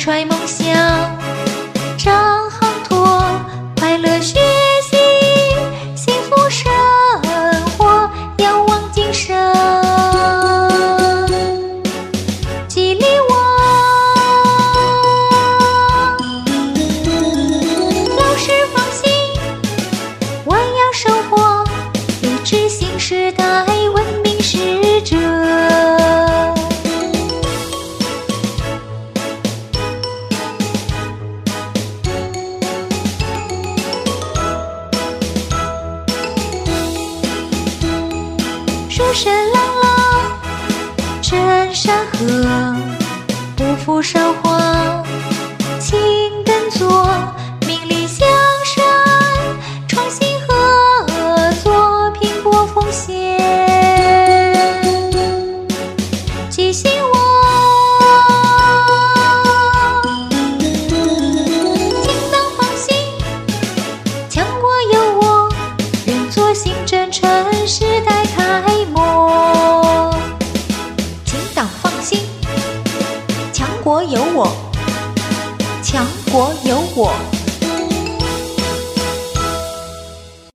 揣梦想。山河，不负韶华，勤耕作，名利江山，创新合作，拼搏奉献。记醒我，请党放心，强国有我，愿做新征程，时代国有我，强国有我。